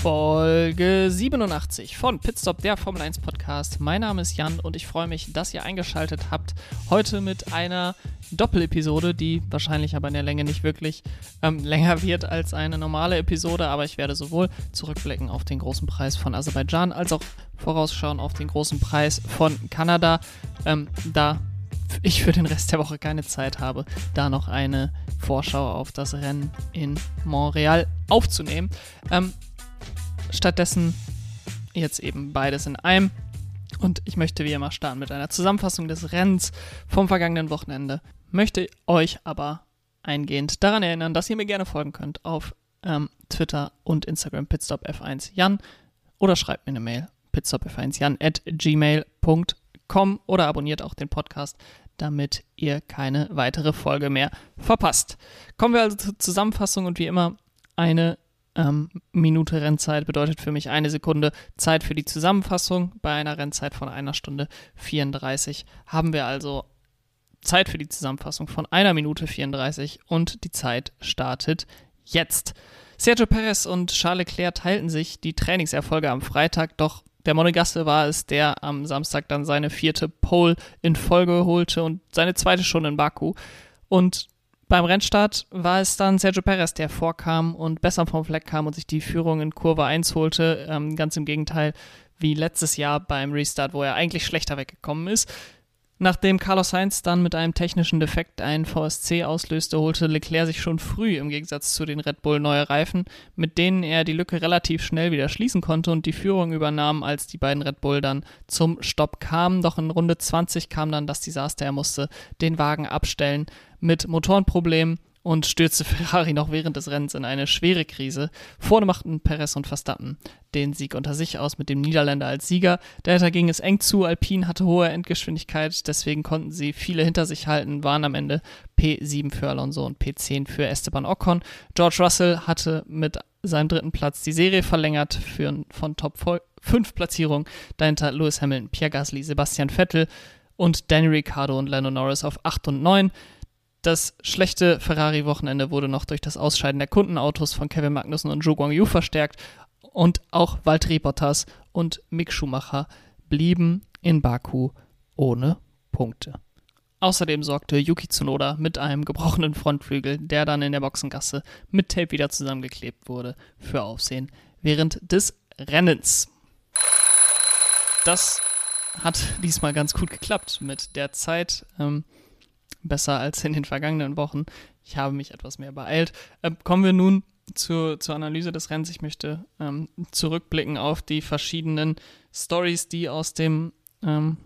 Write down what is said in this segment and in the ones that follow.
Folge 87 von Pitstop, der Formel 1 Podcast. Mein Name ist Jan und ich freue mich, dass ihr eingeschaltet habt. Heute mit einer Doppelepisode, die wahrscheinlich aber in der Länge nicht wirklich ähm, länger wird als eine normale Episode, aber ich werde sowohl zurückblicken auf den großen Preis von Aserbaidschan als auch vorausschauen auf den großen Preis von Kanada. Ähm, da ich für den Rest der Woche keine Zeit habe, da noch eine Vorschau auf das Rennen in Montreal aufzunehmen. Ähm, stattdessen jetzt eben beides in einem. Und ich möchte wie immer starten mit einer Zusammenfassung des Rennens vom vergangenen Wochenende. Möchte euch aber eingehend daran erinnern, dass ihr mir gerne folgen könnt auf ähm, Twitter und Instagram pitstopf1jan oder schreibt mir eine Mail pitstopf1jan at gmail.com oder abonniert auch den Podcast, damit ihr keine weitere Folge mehr verpasst. Kommen wir also zur Zusammenfassung und wie immer eine ähm, Minute Rennzeit bedeutet für mich eine Sekunde Zeit für die Zusammenfassung. Bei einer Rennzeit von einer Stunde 34 haben wir also Zeit für die Zusammenfassung von einer Minute 34 und die Zeit startet jetzt. Sergio Perez und Charles Leclerc teilten sich die Trainingserfolge am Freitag, doch der Monegasse war es, der am Samstag dann seine vierte Pole in Folge holte und seine zweite schon in Baku. Und beim Rennstart war es dann Sergio Perez, der vorkam und besser vom Fleck kam und sich die Führung in Kurve 1 holte. Ähm, ganz im Gegenteil wie letztes Jahr beim Restart, wo er eigentlich schlechter weggekommen ist. Nachdem Carlos Sainz dann mit einem technischen Defekt einen VSC auslöste, holte Leclerc sich schon früh im Gegensatz zu den Red Bull neue Reifen, mit denen er die Lücke relativ schnell wieder schließen konnte und die Führung übernahm, als die beiden Red Bull dann zum Stopp kamen. Doch in Runde 20 kam dann das Desaster, er musste den Wagen abstellen mit Motorenproblemen und stürzte Ferrari noch während des Rennens in eine schwere Krise. Vorne machten Perez und Verstappen den Sieg unter sich aus mit dem Niederländer als Sieger. Dahinter ging es eng zu. Alpine hatte hohe Endgeschwindigkeit, deswegen konnten sie viele hinter sich halten, waren am Ende P7 für Alonso und P10 für Esteban Ocon. George Russell hatte mit seinem dritten Platz die Serie verlängert für, von Top 5 Platzierungen. Dahinter Lewis Hamilton, Pierre Gasly, Sebastian Vettel und Danny Ricciardo und Lando Norris auf 8 und 9. Das schlechte Ferrari-Wochenende wurde noch durch das Ausscheiden der Kundenautos von Kevin Magnussen und Zhou Guangyu verstärkt und auch Valtteri Bottas und Mick Schumacher blieben in Baku ohne Punkte. Außerdem sorgte Yuki Tsunoda mit einem gebrochenen Frontflügel, der dann in der Boxengasse mit Tape wieder zusammengeklebt wurde, für Aufsehen während des Rennens. Das hat diesmal ganz gut geklappt mit der Zeit. Ähm, besser als in den vergangenen Wochen. Ich habe mich etwas mehr beeilt. Äh, kommen wir nun zu, zur Analyse des Rennens. Ich möchte ähm, zurückblicken auf die verschiedenen Stories, die aus dem ähm,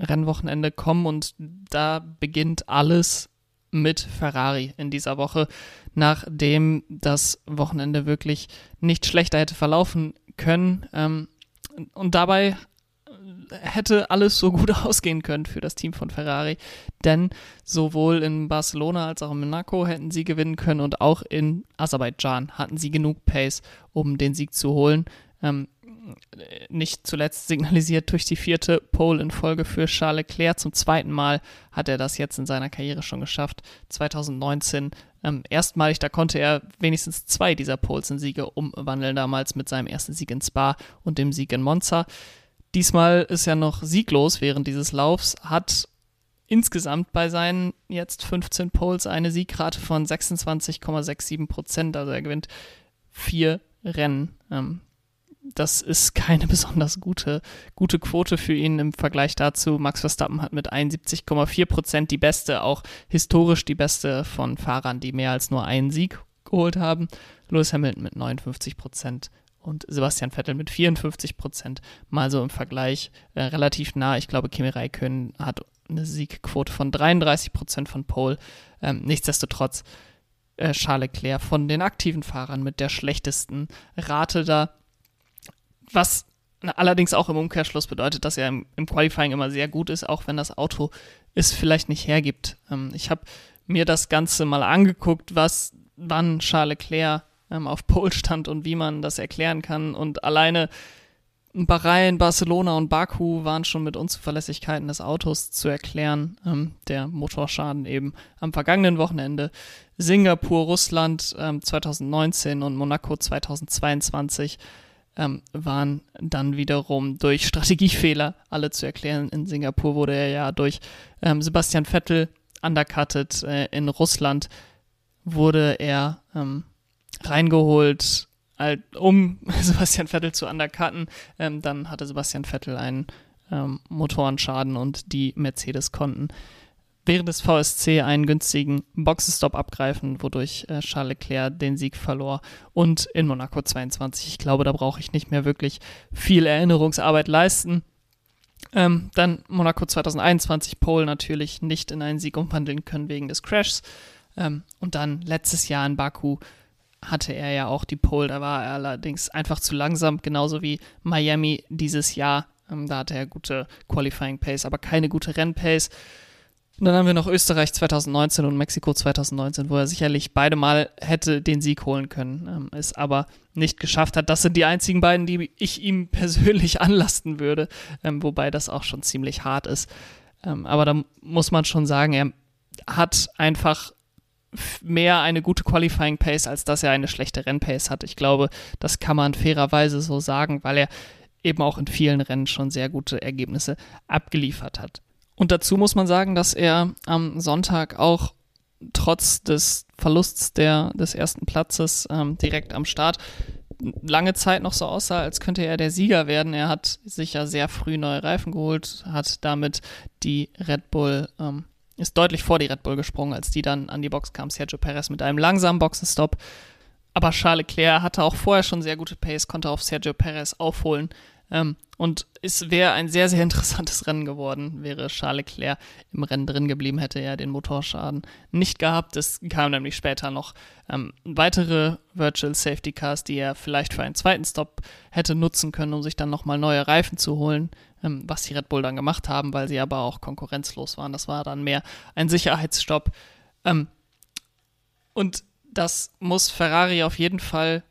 Rennwochenende kommen. Und da beginnt alles mit Ferrari in dieser Woche, nachdem das Wochenende wirklich nicht schlechter hätte verlaufen können. Ähm, und dabei hätte alles so gut ausgehen können für das Team von Ferrari, denn sowohl in Barcelona als auch in Monaco hätten sie gewinnen können und auch in Aserbaidschan hatten sie genug Pace, um den Sieg zu holen. Ähm, nicht zuletzt signalisiert durch die vierte Pole in Folge für Charles Leclerc. Zum zweiten Mal hat er das jetzt in seiner Karriere schon geschafft. 2019 ähm, erstmalig, da konnte er wenigstens zwei dieser Poles in Siege umwandeln, damals mit seinem ersten Sieg in Spa und dem Sieg in Monza. Diesmal ist er noch sieglos während dieses Laufs, hat insgesamt bei seinen jetzt 15 Poles eine Siegrate von 26,67 Prozent. Also er gewinnt vier Rennen. Ähm, das ist keine besonders gute, gute Quote für ihn im Vergleich dazu. Max Verstappen hat mit 71,4 Prozent die beste, auch historisch die beste von Fahrern, die mehr als nur einen Sieg geholt haben. Lewis Hamilton mit 59 Prozent und Sebastian Vettel mit 54 Prozent. Mal so im Vergleich äh, relativ nah. Ich glaube, Kimi Räikkönen hat eine Siegquote von 33 Prozent von Pole. Ähm, nichtsdestotrotz äh, Charles Leclerc von den aktiven Fahrern mit der schlechtesten Rate da. Was allerdings auch im Umkehrschluss bedeutet, dass er im, im Qualifying immer sehr gut ist, auch wenn das Auto es vielleicht nicht hergibt. Ähm, ich habe mir das Ganze mal angeguckt, was wann Charles Leclerc ähm, auf Pole stand und wie man das erklären kann. Und alleine Bahrain, Barcelona und Baku waren schon mit Unzuverlässigkeiten des Autos zu erklären. Ähm, der Motorschaden eben am vergangenen Wochenende. Singapur, Russland ähm, 2019 und Monaco 2022 ähm, waren dann wiederum durch Strategiefehler alle zu erklären. In Singapur wurde er ja durch ähm, Sebastian Vettel undercutted. Äh, in Russland wurde er ähm, reingeholt, halt, um Sebastian Vettel zu undercutten. Ähm, dann hatte Sebastian Vettel einen ähm, Motorenschaden und die Mercedes konnten während des VSC einen günstigen Boxenstopp abgreifen, wodurch äh, Charles Leclerc den Sieg verlor. Und in Monaco 22, ich glaube, da brauche ich nicht mehr wirklich viel Erinnerungsarbeit leisten. Ähm, dann Monaco 2021, Pole natürlich nicht in einen Sieg umwandeln können wegen des Crashs. Ähm, und dann letztes Jahr in Baku hatte er ja auch die Pole, da war er allerdings einfach zu langsam, genauso wie Miami dieses Jahr. Ähm, da hatte er gute Qualifying Pace, aber keine gute Rennpace. Und dann haben wir noch Österreich 2019 und Mexiko 2019, wo er sicherlich beide Mal hätte den Sieg holen können, ähm, es aber nicht geschafft hat. Das sind die einzigen beiden, die ich ihm persönlich anlasten würde, ähm, wobei das auch schon ziemlich hart ist. Ähm, aber da muss man schon sagen, er hat einfach mehr eine gute Qualifying Pace, als dass er eine schlechte Rennpace hat. Ich glaube, das kann man fairerweise so sagen, weil er eben auch in vielen Rennen schon sehr gute Ergebnisse abgeliefert hat. Und dazu muss man sagen, dass er am Sonntag auch trotz des Verlusts der, des ersten Platzes ähm, direkt am Start lange Zeit noch so aussah, als könnte er der Sieger werden. Er hat sich ja sehr früh neue Reifen geholt, hat damit die Red Bull, ähm, ist deutlich vor die Red Bull gesprungen, als die dann an die Box kam. Sergio Perez mit einem langsamen Boxenstopp. Aber Charles Leclerc hatte auch vorher schon sehr gute Pace, konnte auf Sergio Perez aufholen. Ähm, und es wäre ein sehr, sehr interessantes Rennen geworden, wäre Charles Leclerc im Rennen drin geblieben, hätte er den Motorschaden nicht gehabt. Es kamen nämlich später noch ähm, weitere Virtual Safety Cars, die er vielleicht für einen zweiten Stop hätte nutzen können, um sich dann nochmal neue Reifen zu holen, ähm, was die Red Bull dann gemacht haben, weil sie aber auch konkurrenzlos waren. Das war dann mehr ein Sicherheitsstopp. Ähm, und das muss Ferrari auf jeden Fall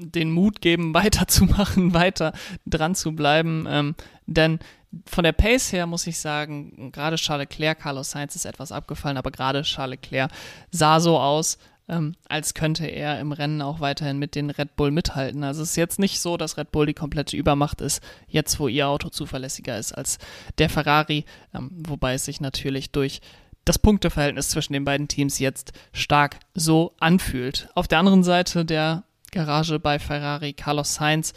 den Mut geben, weiterzumachen, weiter dran zu bleiben. Ähm, denn von der Pace her muss ich sagen, gerade Charles Leclerc, Carlos Sainz ist etwas abgefallen, aber gerade Charles Leclerc sah so aus, ähm, als könnte er im Rennen auch weiterhin mit den Red Bull mithalten. Also es ist jetzt nicht so, dass Red Bull die komplette Übermacht ist, jetzt wo ihr Auto zuverlässiger ist als der Ferrari, ähm, wobei es sich natürlich durch das Punkteverhältnis zwischen den beiden Teams jetzt stark so anfühlt. Auf der anderen Seite der Garage bei Ferrari, Carlos Sainz.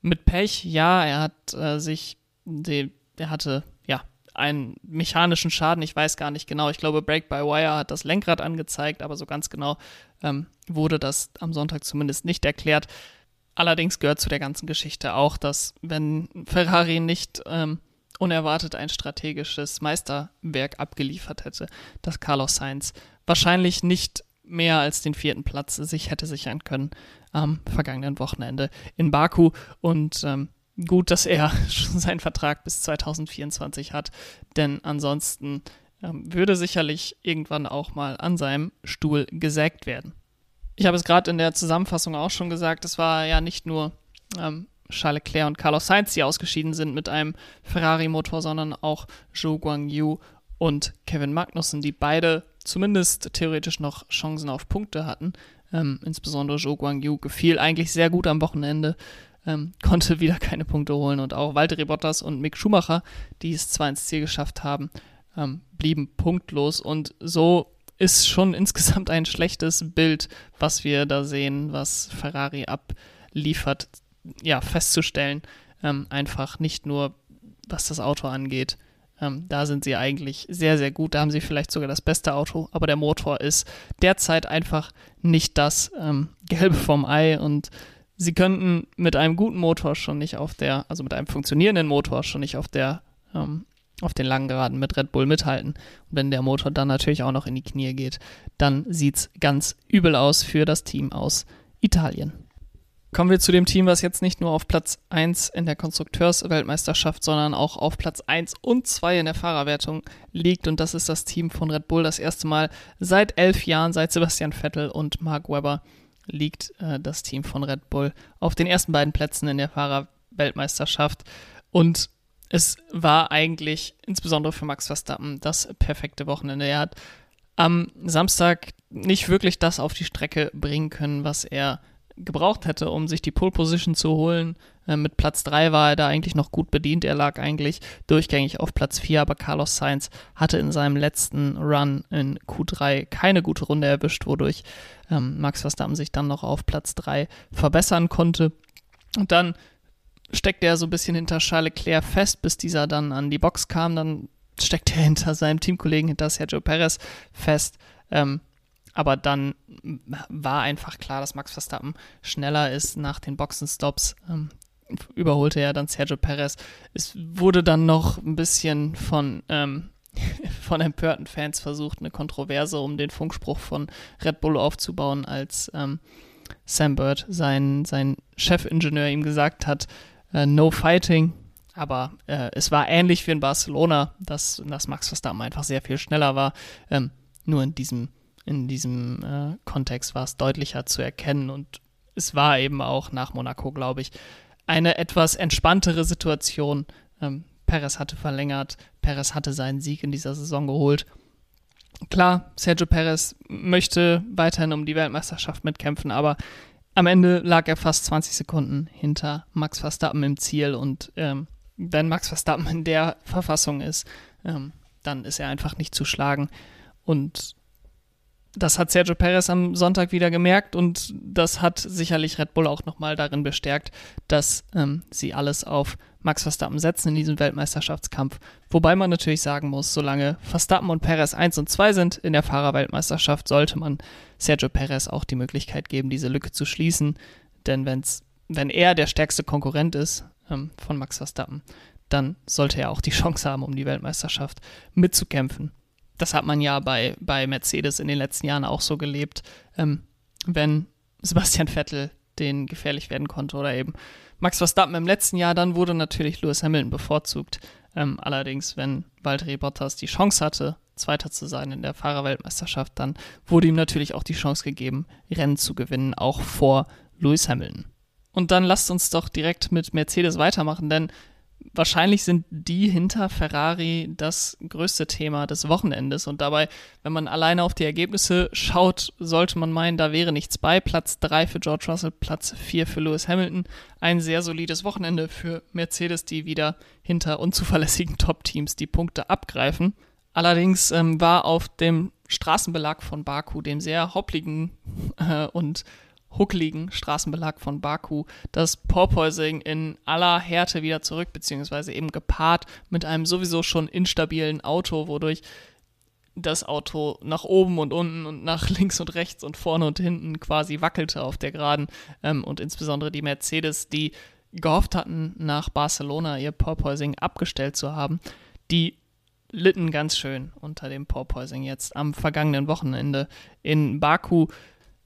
Mit Pech, ja, er hat äh, sich, die, er hatte ja einen mechanischen Schaden, ich weiß gar nicht genau. Ich glaube, Break by Wire hat das Lenkrad angezeigt, aber so ganz genau ähm, wurde das am Sonntag zumindest nicht erklärt. Allerdings gehört zu der ganzen Geschichte auch, dass wenn Ferrari nicht ähm, unerwartet ein strategisches Meisterwerk abgeliefert hätte, dass Carlos Sainz wahrscheinlich nicht mehr als den vierten Platz sich hätte sichern können am vergangenen Wochenende in Baku. Und ähm, gut, dass er schon seinen Vertrag bis 2024 hat, denn ansonsten ähm, würde sicherlich irgendwann auch mal an seinem Stuhl gesägt werden. Ich habe es gerade in der Zusammenfassung auch schon gesagt, es war ja nicht nur ähm, Charles Leclerc und Carlos Sainz, die ausgeschieden sind mit einem Ferrari-Motor, sondern auch Zhou Guangyu und Kevin Magnussen, die beide zumindest theoretisch noch Chancen auf Punkte hatten. Ähm, insbesondere Zhou Guangyu gefiel eigentlich sehr gut am Wochenende, ähm, konnte wieder keine Punkte holen und auch Walter Bottas und Mick Schumacher, die es zwar ins Ziel geschafft haben, ähm, blieben punktlos und so ist schon insgesamt ein schlechtes Bild, was wir da sehen, was Ferrari abliefert, ja, festzustellen. Ähm, einfach nicht nur, was das Auto angeht, ähm, da sind sie eigentlich sehr, sehr gut. Da haben sie vielleicht sogar das beste Auto, aber der Motor ist derzeit einfach nicht das ähm, Gelbe vom Ei und sie könnten mit einem guten Motor schon nicht auf der, also mit einem funktionierenden Motor schon nicht auf der, ähm, auf den langen Geraden mit Red Bull mithalten. Und wenn der Motor dann natürlich auch noch in die Knie geht, dann sieht es ganz übel aus für das Team aus Italien. Kommen wir zu dem Team, was jetzt nicht nur auf Platz 1 in der Konstrukteursweltmeisterschaft, sondern auch auf Platz 1 und 2 in der Fahrerwertung liegt. Und das ist das Team von Red Bull. Das erste Mal seit elf Jahren, seit Sebastian Vettel und Mark Webber, liegt äh, das Team von Red Bull auf den ersten beiden Plätzen in der Fahrerweltmeisterschaft. Und es war eigentlich insbesondere für Max Verstappen das perfekte Wochenende. Er hat am Samstag nicht wirklich das auf die Strecke bringen können, was er gebraucht hätte, um sich die Pole Position zu holen. Äh, mit Platz 3 war er da eigentlich noch gut bedient. Er lag eigentlich durchgängig auf Platz 4, aber Carlos Sainz hatte in seinem letzten Run in Q3 keine gute Runde erwischt, wodurch ähm, Max Verstappen sich dann noch auf Platz 3 verbessern konnte. Und dann steckte er so ein bisschen hinter Charles Leclerc fest, bis dieser dann an die Box kam. Dann steckte er hinter seinem Teamkollegen, hinter Sergio Perez fest. Ähm, aber dann war einfach klar, dass Max Verstappen schneller ist nach den Boxenstops. Ähm, überholte er dann Sergio Perez. Es wurde dann noch ein bisschen von, ähm, von empörten Fans versucht, eine Kontroverse um den Funkspruch von Red Bull aufzubauen, als ähm, Sam Bird, sein, sein Chefingenieur, ihm gesagt hat, äh, no fighting. Aber äh, es war ähnlich wie in Barcelona, dass, dass Max Verstappen einfach sehr viel schneller war. Ähm, nur in diesem in diesem äh, Kontext war es deutlicher zu erkennen und es war eben auch nach Monaco, glaube ich, eine etwas entspanntere Situation. Ähm, Perez hatte verlängert, Perez hatte seinen Sieg in dieser Saison geholt. Klar, Sergio Perez möchte weiterhin um die Weltmeisterschaft mitkämpfen, aber am Ende lag er fast 20 Sekunden hinter Max Verstappen im Ziel und ähm, wenn Max Verstappen in der Verfassung ist, ähm, dann ist er einfach nicht zu schlagen. Und das hat Sergio Perez am Sonntag wieder gemerkt und das hat sicherlich Red Bull auch nochmal darin bestärkt, dass ähm, sie alles auf Max Verstappen setzen in diesem Weltmeisterschaftskampf. Wobei man natürlich sagen muss, solange Verstappen und Perez 1 und 2 sind in der Fahrerweltmeisterschaft, sollte man Sergio Perez auch die Möglichkeit geben, diese Lücke zu schließen. Denn wenn's, wenn er der stärkste Konkurrent ist ähm, von Max Verstappen, dann sollte er auch die Chance haben, um die Weltmeisterschaft mitzukämpfen das hat man ja bei, bei Mercedes in den letzten Jahren auch so gelebt, ähm, wenn Sebastian Vettel den gefährlich werden konnte oder eben Max Verstappen im letzten Jahr, dann wurde natürlich Lewis Hamilton bevorzugt. Ähm, allerdings, wenn Valtteri Bottas die Chance hatte, Zweiter zu sein in der Fahrerweltmeisterschaft, dann wurde ihm natürlich auch die Chance gegeben, Rennen zu gewinnen, auch vor Lewis Hamilton. Und dann lasst uns doch direkt mit Mercedes weitermachen, denn wahrscheinlich sind die hinter Ferrari das größte Thema des Wochenendes. Und dabei, wenn man alleine auf die Ergebnisse schaut, sollte man meinen, da wäre nichts bei. Platz 3 für George Russell, Platz 4 für Lewis Hamilton. Ein sehr solides Wochenende für Mercedes, die wieder hinter unzuverlässigen Top-Teams die Punkte abgreifen. Allerdings ähm, war auf dem Straßenbelag von Baku, dem sehr hoppligen äh, und huckeligen Straßenbelag von Baku das Porpoising in aller Härte wieder zurück, beziehungsweise eben gepaart mit einem sowieso schon instabilen Auto, wodurch das Auto nach oben und unten und nach links und rechts und vorne und hinten quasi wackelte auf der Geraden ähm, und insbesondere die Mercedes, die gehofft hatten, nach Barcelona ihr Porpoising abgestellt zu haben, die litten ganz schön unter dem Porpoising jetzt am vergangenen Wochenende in Baku.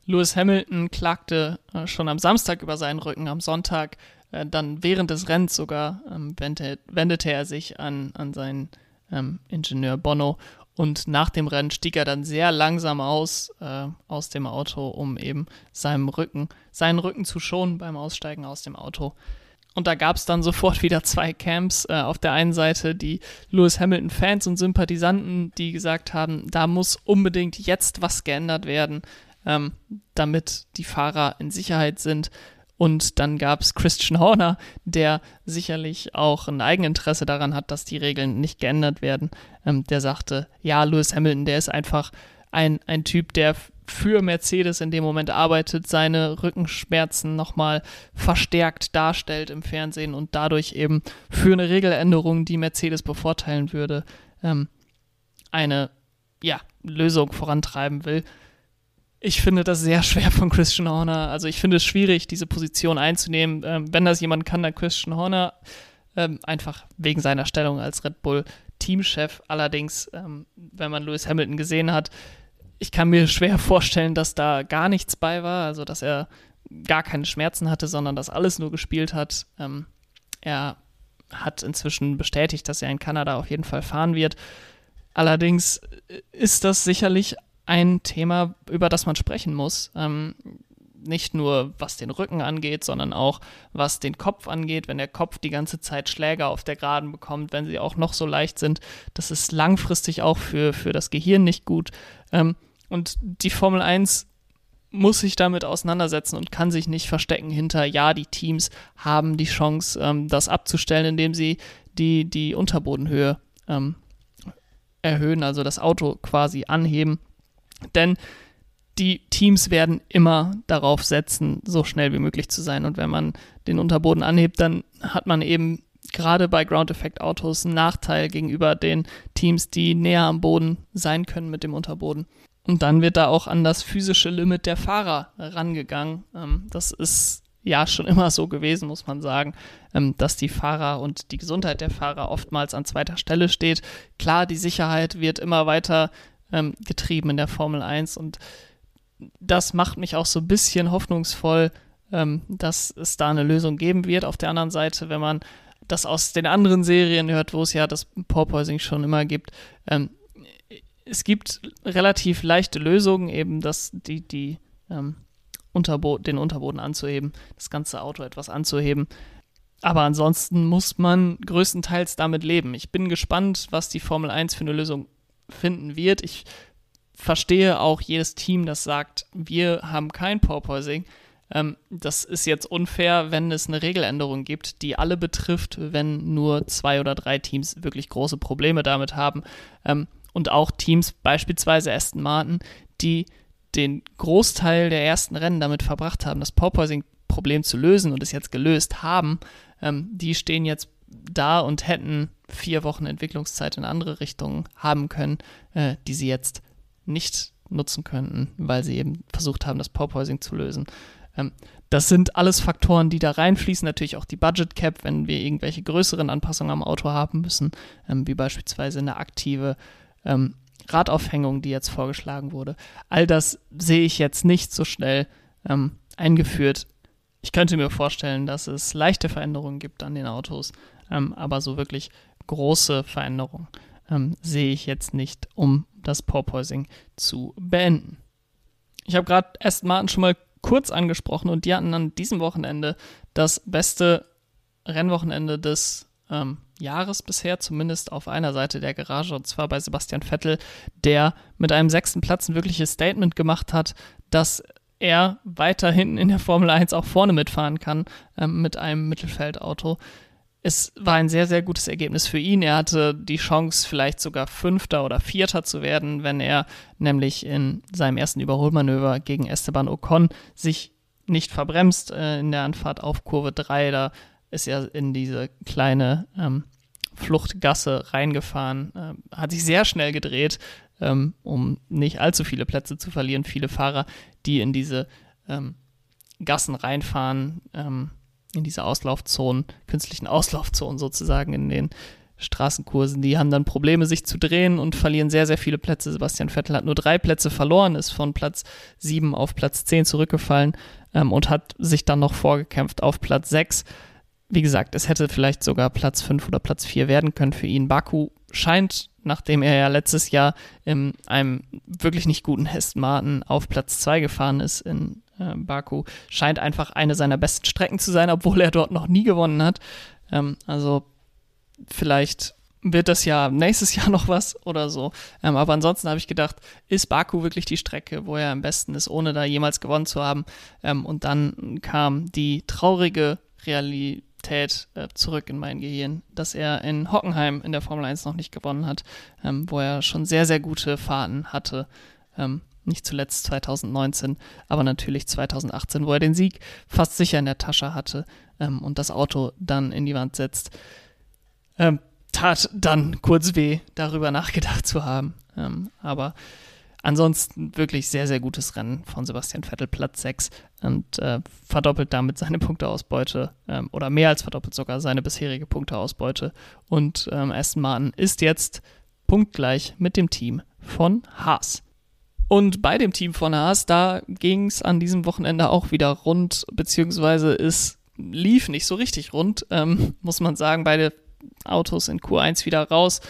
Lewis Hamilton klagte äh, schon am Samstag über seinen Rücken, am Sonntag äh, dann während des Rennens sogar ähm, wendete, wendete, er sich an, an seinen ähm, Ingenieur Bono und nach dem Rennen stieg er dann sehr langsam aus, äh, aus dem Auto, um eben seinem Rücken, seinen Rücken zu schonen beim Aussteigen aus dem Auto. Und da gab es dann sofort wieder zwei Camps. Äh, auf der einen Seite die Lewis Hamilton-Fans und Sympathisanten, die gesagt haben, da muss unbedingt jetzt was geändert werden ähm, damit die Fahrer in Sicherheit sind. Und dann gab es Christian Horner, der sicherlich auch ein Eigeninteresse daran hat, dass die Regeln nicht geändert werden. Ähm, der sagte, ja, Lewis Hamilton, der ist einfach ein, ein Typ, der für Mercedes in dem Moment arbeitet, seine Rückenschmerzen nochmal verstärkt darstellt im Fernsehen und dadurch eben für eine Regeländerung, die Mercedes bevorteilen würde, ähm, eine ja, Lösung vorantreiben will. Ich finde das sehr schwer von Christian Horner. Also ich finde es schwierig, diese Position einzunehmen. Ähm, wenn das jemand kann, dann Christian Horner. Ähm, einfach wegen seiner Stellung als Red Bull Teamchef. Allerdings, ähm, wenn man Lewis Hamilton gesehen hat, ich kann mir schwer vorstellen, dass da gar nichts bei war. Also dass er gar keine Schmerzen hatte, sondern dass alles nur gespielt hat. Ähm, er hat inzwischen bestätigt, dass er in Kanada auf jeden Fall fahren wird. Allerdings ist das sicherlich ein Thema, über das man sprechen muss. Ähm, nicht nur was den Rücken angeht, sondern auch was den Kopf angeht. Wenn der Kopf die ganze Zeit Schläge auf der Geraden bekommt, wenn sie auch noch so leicht sind, das ist langfristig auch für, für das Gehirn nicht gut. Ähm, und die Formel 1 muss sich damit auseinandersetzen und kann sich nicht verstecken hinter, ja, die Teams haben die Chance, ähm, das abzustellen, indem sie die, die Unterbodenhöhe ähm, erhöhen, also das Auto quasi anheben. Denn die Teams werden immer darauf setzen, so schnell wie möglich zu sein. Und wenn man den Unterboden anhebt, dann hat man eben gerade bei Ground Effect Autos einen Nachteil gegenüber den Teams, die näher am Boden sein können mit dem Unterboden. Und dann wird da auch an das physische Limit der Fahrer rangegangen. Ähm, das ist ja schon immer so gewesen, muss man sagen, ähm, dass die Fahrer und die Gesundheit der Fahrer oftmals an zweiter Stelle steht. Klar, die Sicherheit wird immer weiter ähm, getrieben in der Formel 1 und das macht mich auch so ein bisschen hoffnungsvoll, dass es da eine Lösung geben wird. Auf der anderen Seite, wenn man das aus den anderen Serien hört, wo es ja das Porpoising schon immer gibt, es gibt relativ leichte Lösungen, eben dass die, die ähm, Unterbo den Unterboden anzuheben, das ganze Auto etwas anzuheben. Aber ansonsten muss man größtenteils damit leben. Ich bin gespannt, was die Formel 1 für eine Lösung finden wird. Ich verstehe auch jedes Team, das sagt, wir haben kein Porpoising. Ähm, das ist jetzt unfair, wenn es eine Regeländerung gibt, die alle betrifft, wenn nur zwei oder drei Teams wirklich große Probleme damit haben. Ähm, und auch Teams, beispielsweise Aston Martin, die den Großteil der ersten Rennen damit verbracht haben, das Porpoising-Problem zu lösen und es jetzt gelöst haben, ähm, die stehen jetzt da und hätten vier Wochen Entwicklungszeit in andere Richtungen haben können, äh, die sie jetzt nicht nutzen könnten, weil sie eben versucht haben, das Porpoising zu lösen. Ähm, das sind alles Faktoren, die da reinfließen. Natürlich auch die Budget Cap, wenn wir irgendwelche größeren Anpassungen am Auto haben müssen, ähm, wie beispielsweise eine aktive ähm, Radaufhängung, die jetzt vorgeschlagen wurde. All das sehe ich jetzt nicht so schnell ähm, eingeführt. Ich könnte mir vorstellen, dass es leichte Veränderungen gibt an den Autos, ähm, aber so wirklich große Veränderungen ähm, sehe ich jetzt nicht, um das Porpoising zu beenden. Ich habe gerade Aston Martin schon mal kurz angesprochen und die hatten an diesem Wochenende das beste Rennwochenende des ähm, Jahres bisher, zumindest auf einer Seite der Garage, und zwar bei Sebastian Vettel, der mit einem sechsten Platz ein wirkliches Statement gemacht hat, dass er weiterhin in der Formel 1 auch vorne mitfahren kann ähm, mit einem Mittelfeldauto. Es war ein sehr, sehr gutes Ergebnis für ihn. Er hatte die Chance, vielleicht sogar Fünfter oder Vierter zu werden, wenn er nämlich in seinem ersten Überholmanöver gegen Esteban Ocon sich nicht verbremst äh, in der Anfahrt auf Kurve 3. Da ist er in diese kleine ähm, Fluchtgasse reingefahren, äh, hat sich sehr schnell gedreht, ähm, um nicht allzu viele Plätze zu verlieren. Viele Fahrer, die in diese ähm, Gassen reinfahren, ähm, in diese Auslaufzonen, künstlichen Auslaufzonen sozusagen in den Straßenkursen, die haben dann Probleme, sich zu drehen und verlieren sehr, sehr viele Plätze. Sebastian Vettel hat nur drei Plätze verloren, ist von Platz 7 auf Platz 10 zurückgefallen ähm, und hat sich dann noch vorgekämpft auf Platz 6 wie gesagt, es hätte vielleicht sogar Platz 5 oder Platz 4 werden können für ihn. Baku scheint, nachdem er ja letztes Jahr in einem wirklich nicht guten Aston Martin auf Platz 2 gefahren ist in Baku, scheint einfach eine seiner besten Strecken zu sein, obwohl er dort noch nie gewonnen hat. Ähm, also vielleicht wird das ja nächstes Jahr noch was oder so. Ähm, aber ansonsten habe ich gedacht, ist Baku wirklich die Strecke, wo er am besten ist, ohne da jemals gewonnen zu haben. Ähm, und dann kam die traurige Realität äh, zurück in mein Gehirn, dass er in Hockenheim in der Formel 1 noch nicht gewonnen hat, ähm, wo er schon sehr, sehr gute Fahrten hatte. Nicht zuletzt 2019, aber natürlich 2018, wo er den Sieg fast sicher in der Tasche hatte ähm, und das Auto dann in die Wand setzt. Ähm, tat dann kurz weh, darüber nachgedacht zu haben. Ähm, aber Ansonsten wirklich sehr, sehr gutes Rennen von Sebastian Vettel, Platz 6 und äh, verdoppelt damit seine Punkteausbeute ähm, oder mehr als verdoppelt sogar seine bisherige Punkteausbeute. Und ähm, Aston Martin ist jetzt punktgleich mit dem Team von Haas. Und bei dem Team von Haas, da ging es an diesem Wochenende auch wieder rund, beziehungsweise es lief nicht so richtig rund, ähm, muss man sagen. Beide Autos in Q1 wieder raus.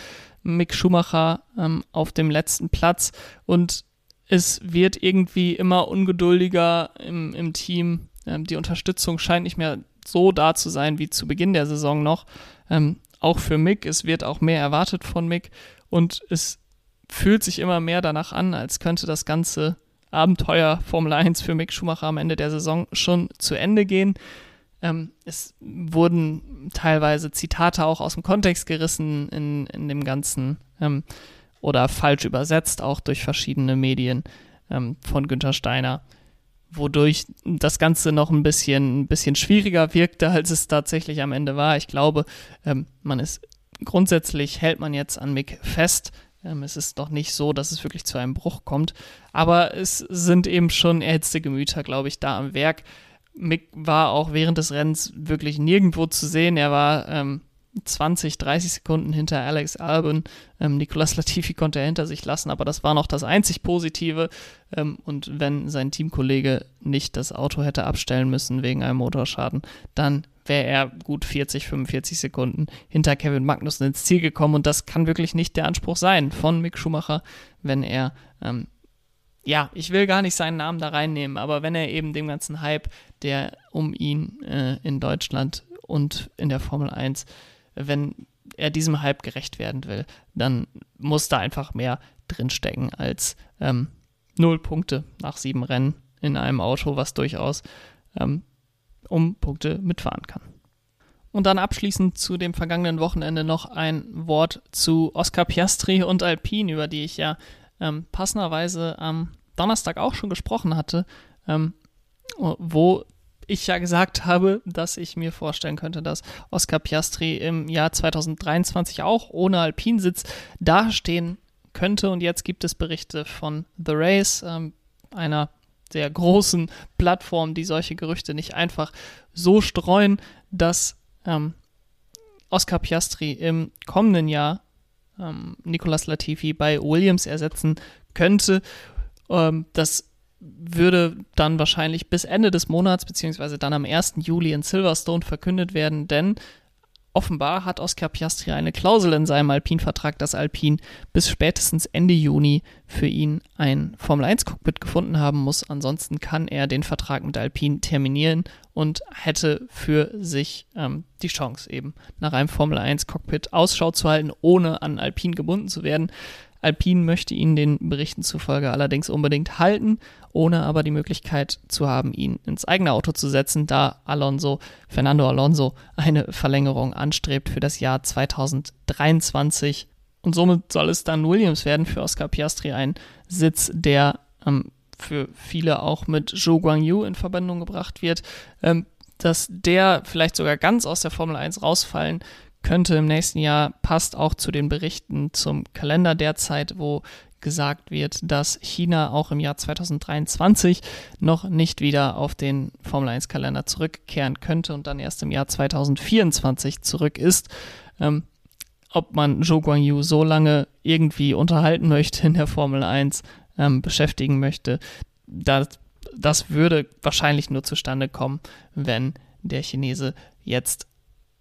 Mick Schumacher ähm, auf dem letzten Platz und es wird irgendwie immer ungeduldiger im, im Team. Ähm, die Unterstützung scheint nicht mehr so da zu sein wie zu Beginn der Saison noch. Ähm, auch für Mick, es wird auch mehr erwartet von Mick und es fühlt sich immer mehr danach an, als könnte das Ganze Abenteuer Formel 1 für Mick Schumacher am Ende der Saison schon zu Ende gehen. Ähm, es wurden teilweise Zitate auch aus dem Kontext gerissen in, in dem Ganzen ähm, oder falsch übersetzt, auch durch verschiedene Medien ähm, von Günther Steiner, wodurch das Ganze noch ein bisschen, ein bisschen schwieriger wirkte, als es tatsächlich am Ende war. Ich glaube, ähm, man ist grundsätzlich hält man jetzt an Mick fest. Ähm, es ist doch nicht so, dass es wirklich zu einem Bruch kommt, aber es sind eben schon erhitzte Gemüter, glaube ich, da am Werk. Mick war auch während des Rennens wirklich nirgendwo zu sehen. Er war ähm, 20, 30 Sekunden hinter Alex Albon. Ähm, Nicolas Latifi konnte er hinter sich lassen, aber das war noch das einzig Positive. Ähm, und wenn sein Teamkollege nicht das Auto hätte abstellen müssen wegen einem Motorschaden, dann wäre er gut 40, 45 Sekunden hinter Kevin Magnussen ins Ziel gekommen. Und das kann wirklich nicht der Anspruch sein von Mick Schumacher, wenn er ähm, ja, ich will gar nicht seinen Namen da reinnehmen, aber wenn er eben dem ganzen Hype, der um ihn äh, in Deutschland und in der Formel 1, wenn er diesem Hype gerecht werden will, dann muss da einfach mehr drinstecken als ähm, null Punkte nach sieben Rennen in einem Auto, was durchaus ähm, um Punkte mitfahren kann. Und dann abschließend zu dem vergangenen Wochenende noch ein Wort zu Oscar Piastri und Alpine, über die ich ja ähm, passenderweise am Donnerstag auch schon gesprochen hatte, ähm, wo ich ja gesagt habe, dass ich mir vorstellen könnte, dass Oscar Piastri im Jahr 2023 auch ohne Alpinsitz dastehen könnte. Und jetzt gibt es Berichte von The Race, ähm, einer sehr großen Plattform, die solche Gerüchte nicht einfach so streuen, dass ähm, Oscar Piastri im kommenden Jahr ähm, Nicolas Latifi bei Williams ersetzen könnte. Ähm, das würde dann wahrscheinlich bis Ende des Monats, beziehungsweise dann am 1. Juli in Silverstone verkündet werden, denn offenbar hat Oscar Piastri eine Klausel in seinem Alpin-Vertrag, dass Alpin bis spätestens Ende Juni für ihn ein Formel-1-Cockpit gefunden haben muss. Ansonsten kann er den Vertrag mit Alpin terminieren und hätte für sich ähm, die Chance, eben nach einem Formel-1-Cockpit Ausschau zu halten, ohne an Alpin gebunden zu werden. Alpine möchte ihn den Berichten zufolge allerdings unbedingt halten, ohne aber die Möglichkeit zu haben, ihn ins eigene Auto zu setzen, da Alonso, Fernando Alonso, eine Verlängerung anstrebt für das Jahr 2023. Und somit soll es dann Williams werden für Oscar Piastri, ein Sitz, der ähm, für viele auch mit Zhou Guangyu in Verbindung gebracht wird. Ähm, dass der vielleicht sogar ganz aus der Formel 1 rausfallen könnte im nächsten Jahr, passt auch zu den Berichten zum Kalender derzeit, wo gesagt wird, dass China auch im Jahr 2023 noch nicht wieder auf den Formel 1 Kalender zurückkehren könnte und dann erst im Jahr 2024 zurück ist. Ähm, ob man Zhou Guangyu so lange irgendwie unterhalten möchte in der Formel 1, ähm, beschäftigen möchte, das, das würde wahrscheinlich nur zustande kommen, wenn der Chinese jetzt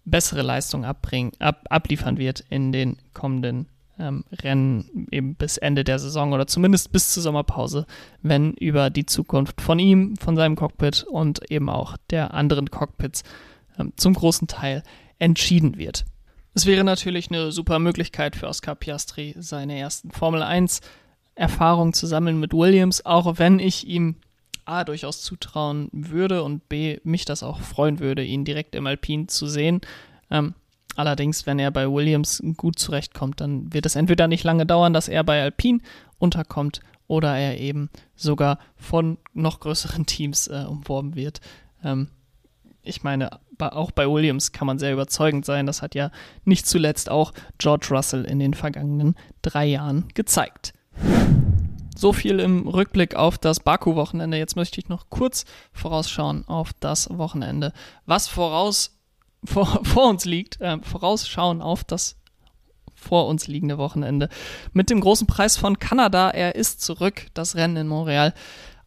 bessere Leistung abbringen, ab, abliefern wird in den kommenden ähm, Rennen eben bis Ende der Saison oder zumindest bis zur Sommerpause, wenn über die Zukunft von ihm, von seinem Cockpit und eben auch der anderen Cockpits ähm, zum großen Teil entschieden wird. Es wäre natürlich eine super Möglichkeit für Oscar Piastri, seine ersten Formel 1 Erfahrungen zu sammeln mit Williams, auch wenn ich ihm A durchaus zutrauen würde und B mich das auch freuen würde, ihn direkt im Alpin zu sehen. Ähm, allerdings, wenn er bei Williams gut zurechtkommt, dann wird es entweder nicht lange dauern, dass er bei Alpin unterkommt oder er eben sogar von noch größeren Teams äh, umworben wird. Ähm, ich meine, auch bei Williams kann man sehr überzeugend sein. Das hat ja nicht zuletzt auch George Russell in den vergangenen drei Jahren gezeigt. So viel im Rückblick auf das Baku-Wochenende. Jetzt möchte ich noch kurz vorausschauen auf das Wochenende. Was voraus vor, vor uns liegt, äh, vorausschauen auf das vor uns liegende Wochenende. Mit dem großen Preis von Kanada. Er ist zurück, das Rennen in Montreal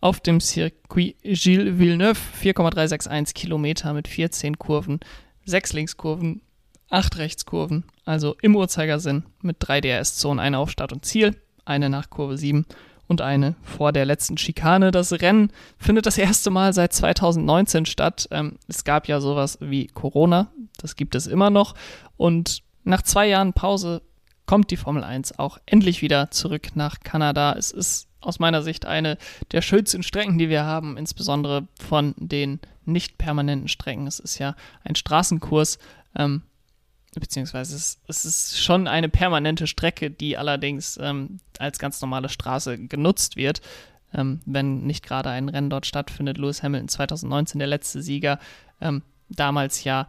auf dem Circuit Gilles Villeneuve. 4,361 Kilometer mit 14 Kurven, 6 Linkskurven, 8 Rechtskurven, also im Uhrzeigersinn mit 3 DRS-Zonen, eine auf Start und Ziel, eine nach Kurve 7 und eine vor der letzten Schikane. Das Rennen findet das erste Mal seit 2019 statt. Ähm, es gab ja sowas wie Corona, das gibt es immer noch. Und nach zwei Jahren Pause kommt die Formel 1 auch endlich wieder zurück nach Kanada. Es ist aus meiner Sicht eine der schönsten Strecken, die wir haben, insbesondere von den nicht permanenten Strecken. Es ist ja ein Straßenkurs, ähm, beziehungsweise es, es, ist schon eine permanente Strecke, die allerdings ähm, als ganz normale Straße genutzt wird. Ähm, wenn nicht gerade ein Rennen dort stattfindet. Lewis Hamilton 2019 der letzte Sieger, ähm, damals ja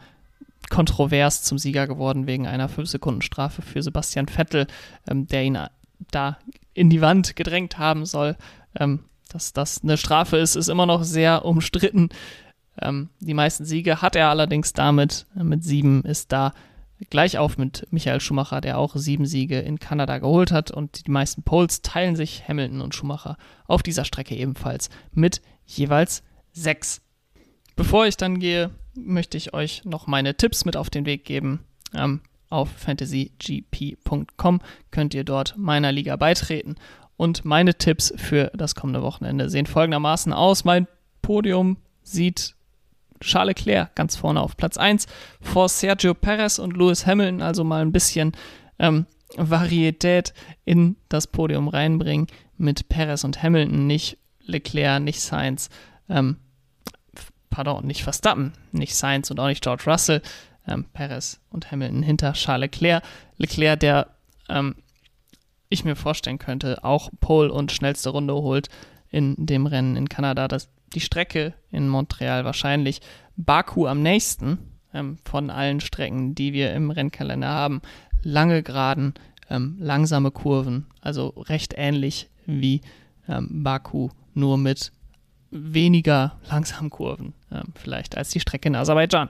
kontrovers zum Sieger geworden wegen einer 5-Sekunden-Strafe für Sebastian Vettel, ähm, der ihn da in die Wand gedrängt haben soll. Ähm, dass das eine Strafe ist, ist immer noch sehr umstritten. Ähm, die meisten Siege hat er allerdings damit. Mit sieben ist da gleich auf mit Michael Schumacher, der auch sieben Siege in Kanada geholt hat. Und die meisten Poles teilen sich Hamilton und Schumacher auf dieser Strecke ebenfalls mit jeweils sechs. Bevor ich dann gehe, möchte ich euch noch meine Tipps mit auf den Weg geben. Ähm, auf fantasygp.com könnt ihr dort meiner Liga beitreten. Und meine Tipps für das kommende Wochenende sehen folgendermaßen aus. Mein Podium sieht Charles Leclerc ganz vorne auf Platz 1 vor Sergio Perez und Lewis Hamilton, also mal ein bisschen ähm, Varietät in das Podium reinbringen mit Perez und Hamilton, nicht Leclerc, nicht Sainz, ähm, pardon, nicht Verstappen, nicht Sainz und auch nicht George Russell, ähm, Perez und Hamilton hinter Charles Leclerc. Leclerc, der ähm, ich mir vorstellen könnte, auch Pole und schnellste Runde holt in dem Rennen in Kanada. Das, die Strecke in Montreal wahrscheinlich Baku am nächsten ähm, von allen Strecken, die wir im Rennkalender haben. Lange Geraden, ähm, langsame Kurven, also recht ähnlich wie ähm, Baku, nur mit weniger langsamen Kurven ähm, vielleicht als die Strecke in Aserbaidschan.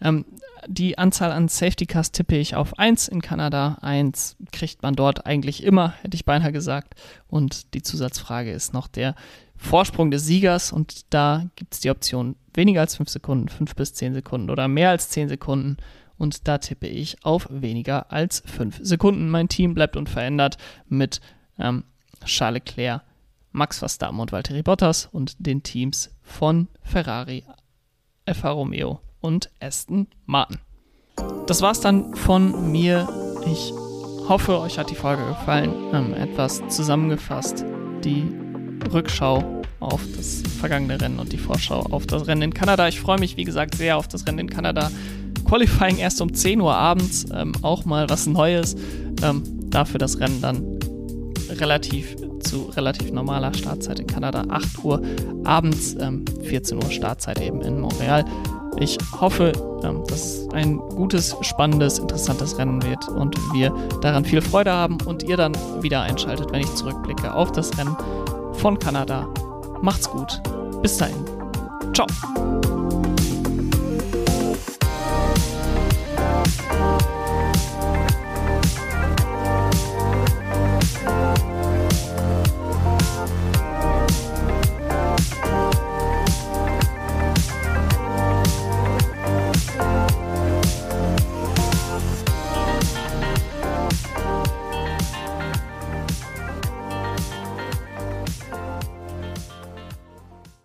Ähm, die Anzahl an Safety Cars tippe ich auf 1 in Kanada. 1 kriegt man dort eigentlich immer, hätte ich beinahe gesagt. Und die Zusatzfrage ist noch der Vorsprung des Siegers. Und da gibt es die Option weniger als 5 Sekunden, 5 bis 10 Sekunden oder mehr als 10 Sekunden. Und da tippe ich auf weniger als 5 Sekunden. Mein Team bleibt unverändert mit ähm, Charles Leclerc, Max Verstappen und Valtteri Bottas und den Teams von Ferrari, Alfa Romeo und Aston Martin. Das war's dann von mir. Ich hoffe, euch hat die Folge gefallen. Ähm, etwas zusammengefasst. Die Rückschau auf das vergangene Rennen und die Vorschau auf das Rennen in Kanada. Ich freue mich, wie gesagt, sehr auf das Rennen in Kanada. Qualifying erst um 10 Uhr abends, ähm, auch mal was Neues. Ähm, dafür das Rennen dann relativ zu relativ normaler Startzeit in Kanada, 8 Uhr abends, ähm, 14 Uhr Startzeit eben in Montreal. Ich hoffe, ähm, dass es ein gutes, spannendes, interessantes Rennen wird und wir daran viel Freude haben und ihr dann wieder einschaltet, wenn ich zurückblicke auf das Rennen von Kanada. Macht's gut. Bis dahin. Ciao.